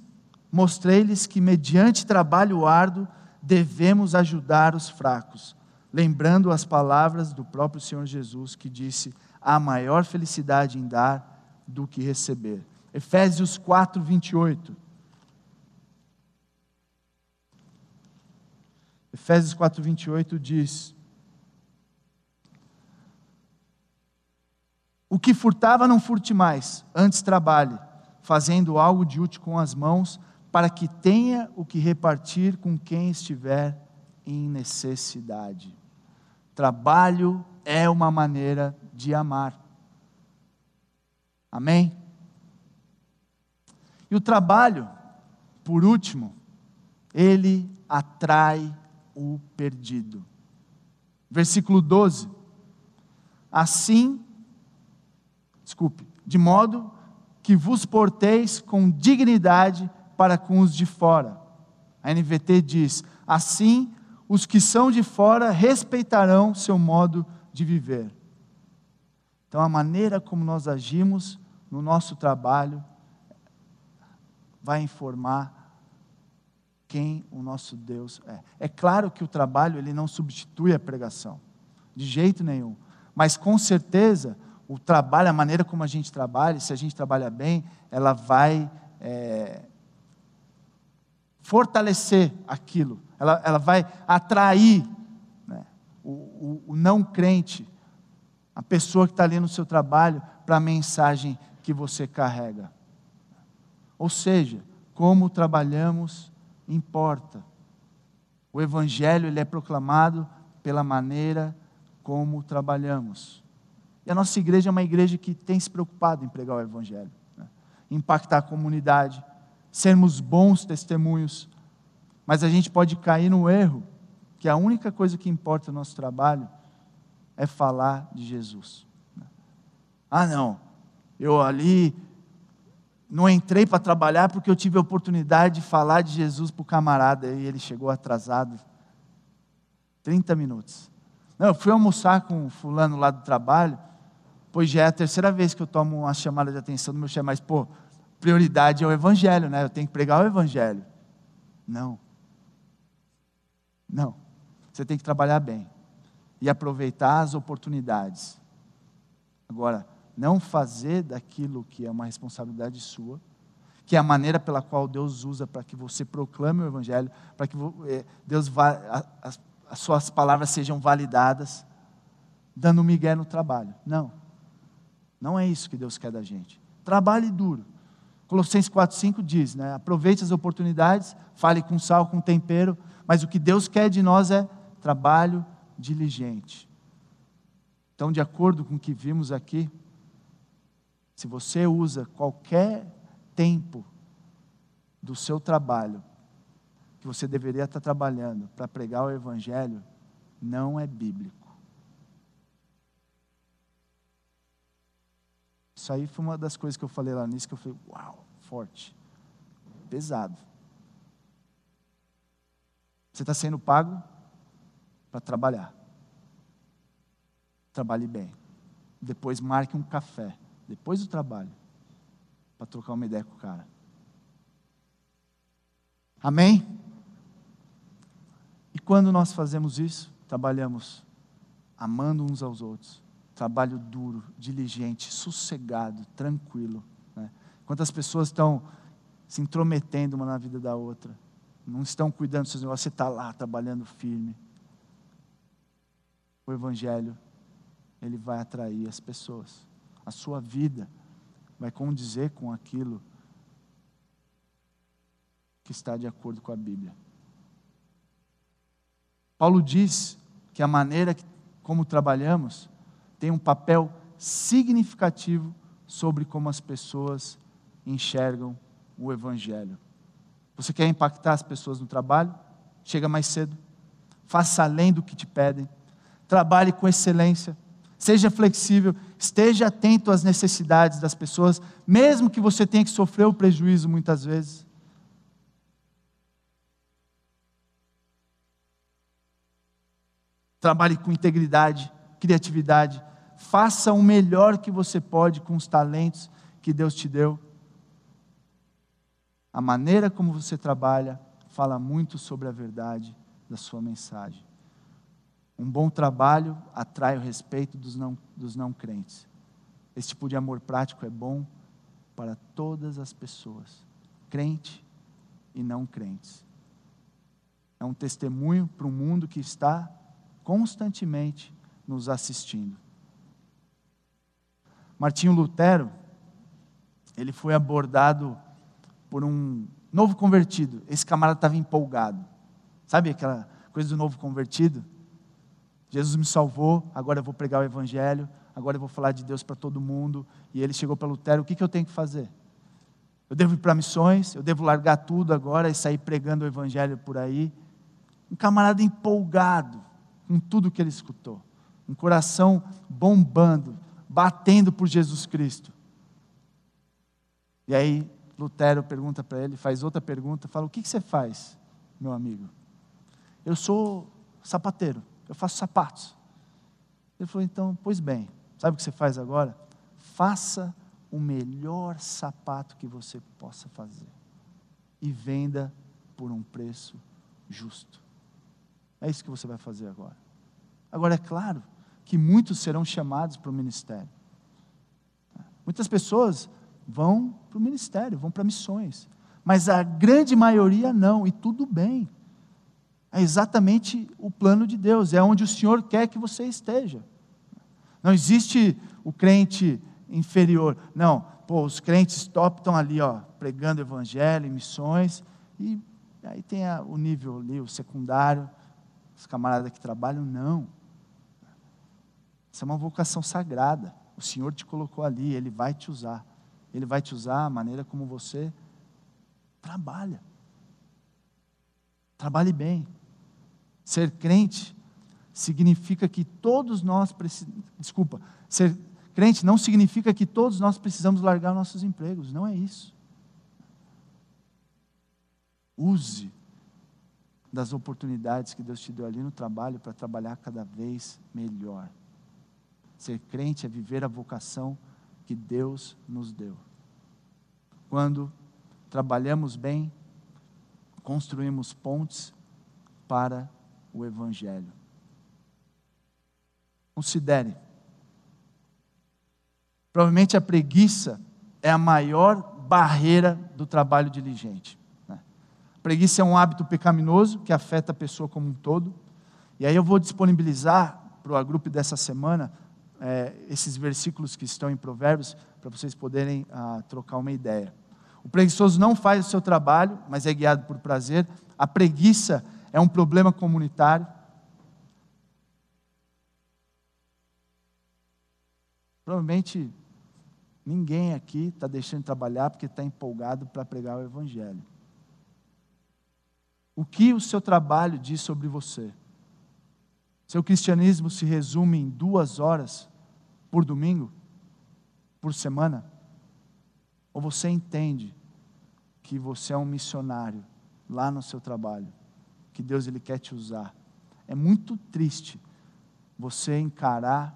mostrei-lhes que, mediante trabalho árduo, devemos ajudar os fracos, lembrando as palavras do próprio Senhor Jesus, que disse: há maior felicidade em dar do que receber. Efésios 4, 28. Efésios 4, 28 diz: O que furtava, não furte mais, antes trabalhe, fazendo algo de útil com as mãos, para que tenha o que repartir com quem estiver em necessidade. Trabalho é uma maneira de amar. Amém? E o trabalho, por último, ele atrai o perdido. Versículo 12. Assim desculpe, de modo que vos porteis com dignidade para com os de fora. A NVT diz: assim os que são de fora respeitarão seu modo de viver. Então, a maneira como nós agimos no nosso trabalho vai informar quem o nosso Deus é. É claro que o trabalho ele não substitui a pregação, de jeito nenhum, mas com certeza o trabalho, a maneira como a gente trabalha, se a gente trabalha bem, ela vai é, fortalecer aquilo, ela, ela vai atrair né, o, o, o não crente, a pessoa que está ali no seu trabalho, para a mensagem que você carrega. Ou seja, como trabalhamos importa. O Evangelho ele é proclamado pela maneira como trabalhamos. E a nossa igreja é uma igreja que tem se preocupado em pregar o Evangelho, né? impactar a comunidade, sermos bons testemunhos. Mas a gente pode cair no erro que a única coisa que importa no nosso trabalho é falar de Jesus. Ah, não, eu ali não entrei para trabalhar porque eu tive a oportunidade de falar de Jesus para o camarada e ele chegou atrasado 30 minutos. Não, eu fui almoçar com o fulano lá do trabalho, pois já é a terceira vez que eu tomo uma chamada de atenção do meu chefe, mas pô, prioridade é o evangelho, né? Eu tenho que pregar o evangelho. Não. Não. Você tem que trabalhar bem e aproveitar as oportunidades. Agora, não fazer daquilo que é uma responsabilidade sua, que é a maneira pela qual Deus usa para que você proclame o Evangelho, para que eh, Deus as, as suas palavras sejam validadas, dando migué no trabalho. Não, não é isso que Deus quer da gente. Trabalhe duro. Colossenses 4,5 diz: né, aproveite as oportunidades, fale com sal, com tempero, mas o que Deus quer de nós é trabalho diligente. Então, de acordo com o que vimos aqui, se você usa qualquer tempo do seu trabalho que você deveria estar trabalhando para pregar o Evangelho, não é bíblico. Isso aí foi uma das coisas que eu falei lá nisso, que eu falei, uau, forte, pesado. Você está sendo pago para trabalhar. Trabalhe bem. Depois marque um café depois do trabalho, para trocar uma ideia com o cara. Amém? E quando nós fazemos isso, trabalhamos amando uns aos outros, trabalho duro, diligente, sossegado, tranquilo. Né? Quantas pessoas estão se intrometendo uma na vida da outra, não estão cuidando dos seus negócios, você está lá trabalhando firme. O Evangelho, ele vai atrair as pessoas a sua vida vai condizer com aquilo que está de acordo com a Bíblia. Paulo diz que a maneira como trabalhamos tem um papel significativo sobre como as pessoas enxergam o Evangelho. Você quer impactar as pessoas no trabalho? Chega mais cedo. Faça além do que te pedem. Trabalhe com excelência. Seja flexível, esteja atento às necessidades das pessoas, mesmo que você tenha que sofrer o prejuízo muitas vezes. Trabalhe com integridade, criatividade, faça o melhor que você pode com os talentos que Deus te deu. A maneira como você trabalha fala muito sobre a verdade da sua mensagem. Um bom trabalho atrai o respeito dos não, dos não crentes. Esse tipo de amor prático é bom para todas as pessoas, crente e não crentes. É um testemunho para um mundo que está constantemente nos assistindo. Martinho Lutero, ele foi abordado por um novo convertido. Esse camarada estava empolgado. Sabe aquela coisa do novo convertido? Jesus me salvou, agora eu vou pregar o Evangelho, agora eu vou falar de Deus para todo mundo. E ele chegou para Lutero: o que, que eu tenho que fazer? Eu devo ir para missões, eu devo largar tudo agora e sair pregando o Evangelho por aí. Um camarada empolgado com tudo que ele escutou, um coração bombando, batendo por Jesus Cristo. E aí Lutero pergunta para ele, faz outra pergunta, fala: O que, que você faz, meu amigo? Eu sou sapateiro eu faço sapatos. Ele falou: então, pois bem, sabe o que você faz agora? Faça o melhor sapato que você possa fazer e venda por um preço justo. É isso que você vai fazer agora. Agora, é claro que muitos serão chamados para o ministério. Muitas pessoas vão para o ministério, vão para missões, mas a grande maioria não, e tudo bem. É exatamente o plano de Deus, é onde o Senhor quer que você esteja. Não existe o crente inferior. Não, pô, os crentes top estão ali, ó, pregando evangelho, missões, e aí tem a, o nível ali, o secundário, os camaradas que trabalham, não. Isso é uma vocação sagrada. O Senhor te colocou ali, Ele vai te usar. Ele vai te usar a maneira como você trabalha. Trabalhe bem. Ser crente significa que todos nós precisamos. Desculpa, ser crente não significa que todos nós precisamos largar nossos empregos. Não é isso. Use das oportunidades que Deus te deu ali no trabalho para trabalhar cada vez melhor. Ser crente é viver a vocação que Deus nos deu. Quando trabalhamos bem, construímos pontes para o Evangelho. Considere. Provavelmente a preguiça é a maior barreira do trabalho diligente. Né? Preguiça é um hábito pecaminoso que afeta a pessoa como um todo. E aí eu vou disponibilizar para o grupo dessa semana é, esses versículos que estão em Provérbios para vocês poderem ah, trocar uma ideia. O preguiçoso não faz o seu trabalho, mas é guiado por prazer. A preguiça é um problema comunitário. Provavelmente ninguém aqui está deixando de trabalhar porque está empolgado para pregar o Evangelho. O que o seu trabalho diz sobre você? Seu cristianismo se resume em duas horas por domingo, por semana? Ou você entende que você é um missionário lá no seu trabalho, que Deus ele quer te usar? É muito triste você encarar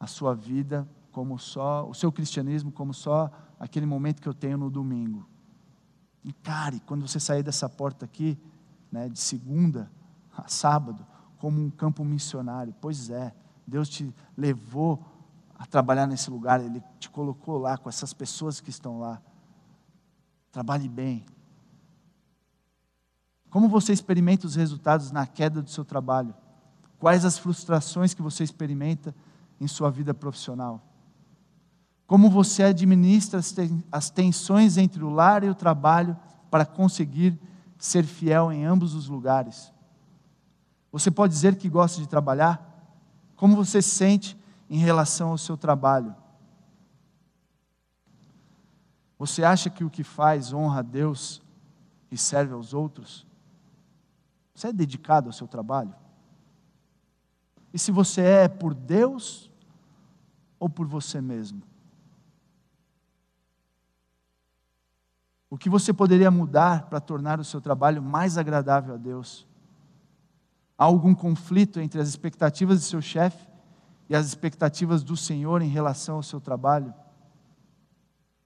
a sua vida como só, o seu cristianismo como só aquele momento que eu tenho no domingo. Encare, quando você sair dessa porta aqui, né, de segunda a sábado, como um campo missionário. Pois é, Deus te levou a trabalhar nesse lugar, Ele te colocou lá com essas pessoas que estão lá. Trabalhe bem. Como você experimenta os resultados na queda do seu trabalho? Quais as frustrações que você experimenta em sua vida profissional? Como você administra as tensões entre o lar e o trabalho para conseguir ser fiel em ambos os lugares? Você pode dizer que gosta de trabalhar? Como você se sente em relação ao seu trabalho? Você acha que o que faz honra a Deus e serve aos outros? Você é dedicado ao seu trabalho? E se você é por Deus ou por você mesmo? O que você poderia mudar para tornar o seu trabalho mais agradável a Deus? Há algum conflito entre as expectativas de seu chefe e as expectativas do Senhor em relação ao seu trabalho?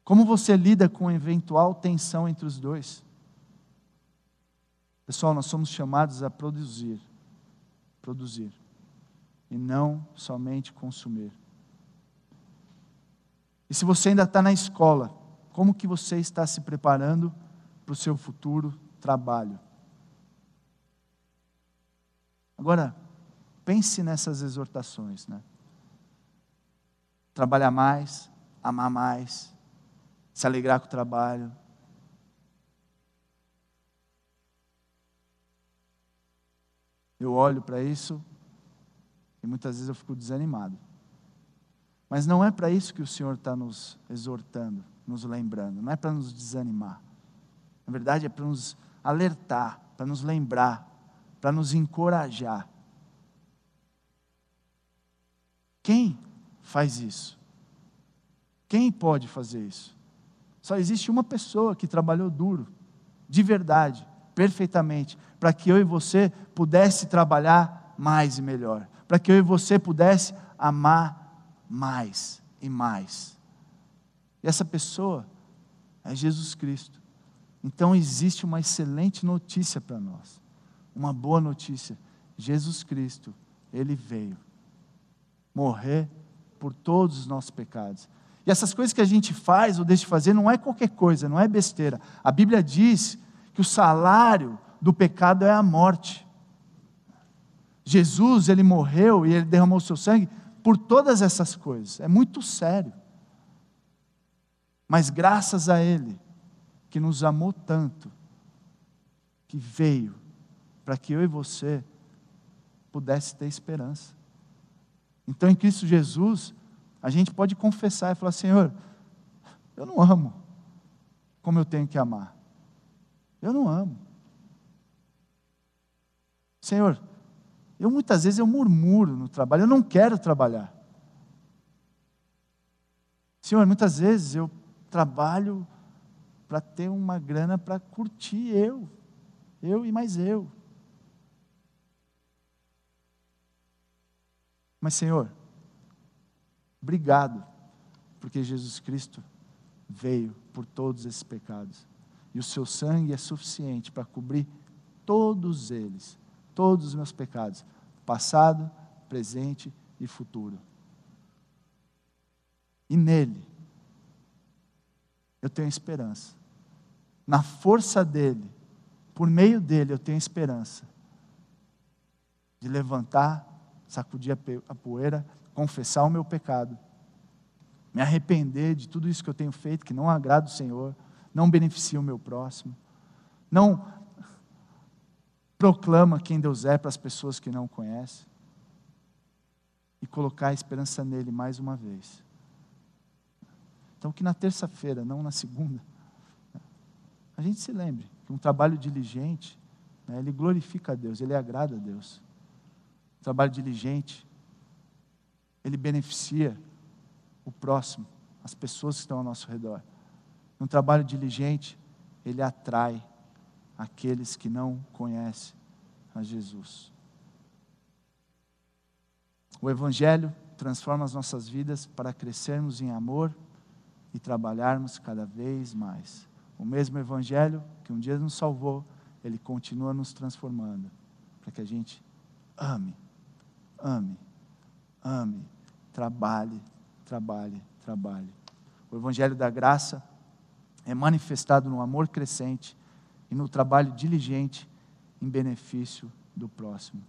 Como você lida com eventual tensão entre os dois? Pessoal, nós somos chamados a produzir, produzir, e não somente consumir. E se você ainda está na escola, como que você está se preparando para o seu futuro trabalho? Agora, pense nessas exortações, né? Trabalhar mais, amar mais, se alegrar com o trabalho. Eu olho para isso e muitas vezes eu fico desanimado. Mas não é para isso que o Senhor está nos exortando, nos lembrando, não é para nos desanimar. Na verdade, é para nos alertar, para nos lembrar para nos encorajar. Quem faz isso? Quem pode fazer isso? Só existe uma pessoa que trabalhou duro, de verdade, perfeitamente, para que eu e você pudesse trabalhar mais e melhor, para que eu e você pudesse amar mais e mais. E essa pessoa é Jesus Cristo. Então existe uma excelente notícia para nós uma boa notícia: Jesus Cristo, Ele veio morrer por todos os nossos pecados. E essas coisas que a gente faz ou deixa de fazer não é qualquer coisa, não é besteira. A Bíblia diz que o salário do pecado é a morte. Jesus, ele morreu e ele derramou o seu sangue por todas essas coisas. É muito sério. Mas graças a ele, que nos amou tanto, que veio para que eu e você pudesse ter esperança. Então, em Cristo Jesus, a gente pode confessar e falar: Senhor, eu não amo como eu tenho que amar. Eu não amo. Senhor, eu muitas vezes eu murmuro no trabalho, eu não quero trabalhar. Senhor, muitas vezes eu trabalho para ter uma grana para curtir eu eu e mais eu. Mas, Senhor, obrigado, porque Jesus Cristo veio por todos esses pecados. E o seu sangue é suficiente para cobrir todos eles, todos os meus pecados, passado, presente e futuro. E nele, eu tenho esperança. Na força dele, por meio dele, eu tenho esperança de levantar, sacudir a poeira, confessar o meu pecado, me arrepender de tudo isso que eu tenho feito que não agrada o Senhor, não beneficia o meu próximo, não proclama quem Deus é para as pessoas que não conhecem e colocar a esperança nele mais uma vez. Então, que na terça-feira, não na segunda, a gente se lembre que um trabalho diligente, né, ele glorifica a Deus, ele agrada a Deus. Trabalho diligente, ele beneficia o próximo, as pessoas que estão ao nosso redor. Um trabalho diligente, ele atrai aqueles que não conhecem a Jesus. O Evangelho transforma as nossas vidas para crescermos em amor e trabalharmos cada vez mais. O mesmo Evangelho que um dia nos salvou, ele continua nos transformando, para que a gente ame, ame, ame, trabalhe, trabalhe, trabalhe. O Evangelho da graça é manifestado no amor crescente e no trabalho diligente em benefício do próximo.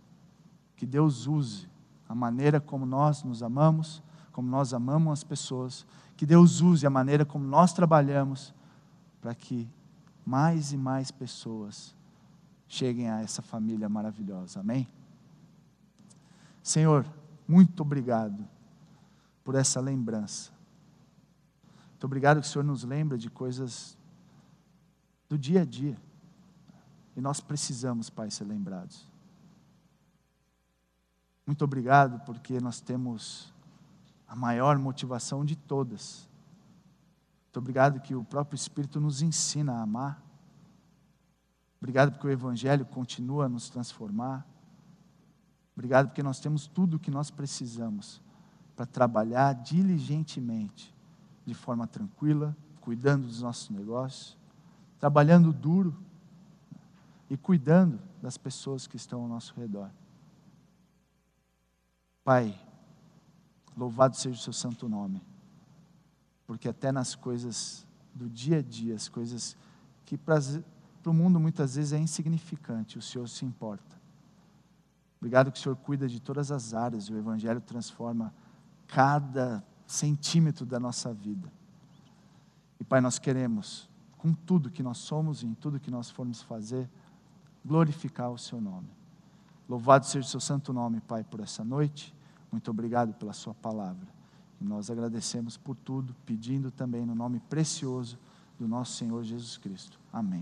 Que Deus use a maneira como nós nos amamos, como nós amamos as pessoas, que Deus use a maneira como nós trabalhamos para que mais e mais pessoas cheguem a essa família maravilhosa. Amém? Senhor, muito obrigado por essa lembrança. Muito obrigado que o Senhor nos lembra de coisas do dia a dia. E nós precisamos, Pai, ser lembrados. Muito obrigado porque nós temos a maior motivação de todas. Muito obrigado que o próprio Espírito nos ensina a amar. Obrigado porque o Evangelho continua a nos transformar. Obrigado porque nós temos tudo o que nós precisamos para trabalhar diligentemente, de forma tranquila, cuidando dos nossos negócios, trabalhando duro e cuidando das pessoas que estão ao nosso redor. Pai, louvado seja o seu santo nome, porque até nas coisas do dia a dia, as coisas que para o mundo muitas vezes é insignificante, o Senhor se importa. Obrigado que o Senhor cuida de todas as áreas, o Evangelho transforma cada centímetro da nossa vida. E Pai, nós queremos, com tudo que nós somos e em tudo que nós formos fazer, glorificar o Seu nome. Louvado seja o Seu santo nome, Pai, por essa noite. Muito obrigado pela Sua palavra. E nós agradecemos por tudo, pedindo também no nome precioso do nosso Senhor Jesus Cristo. Amém.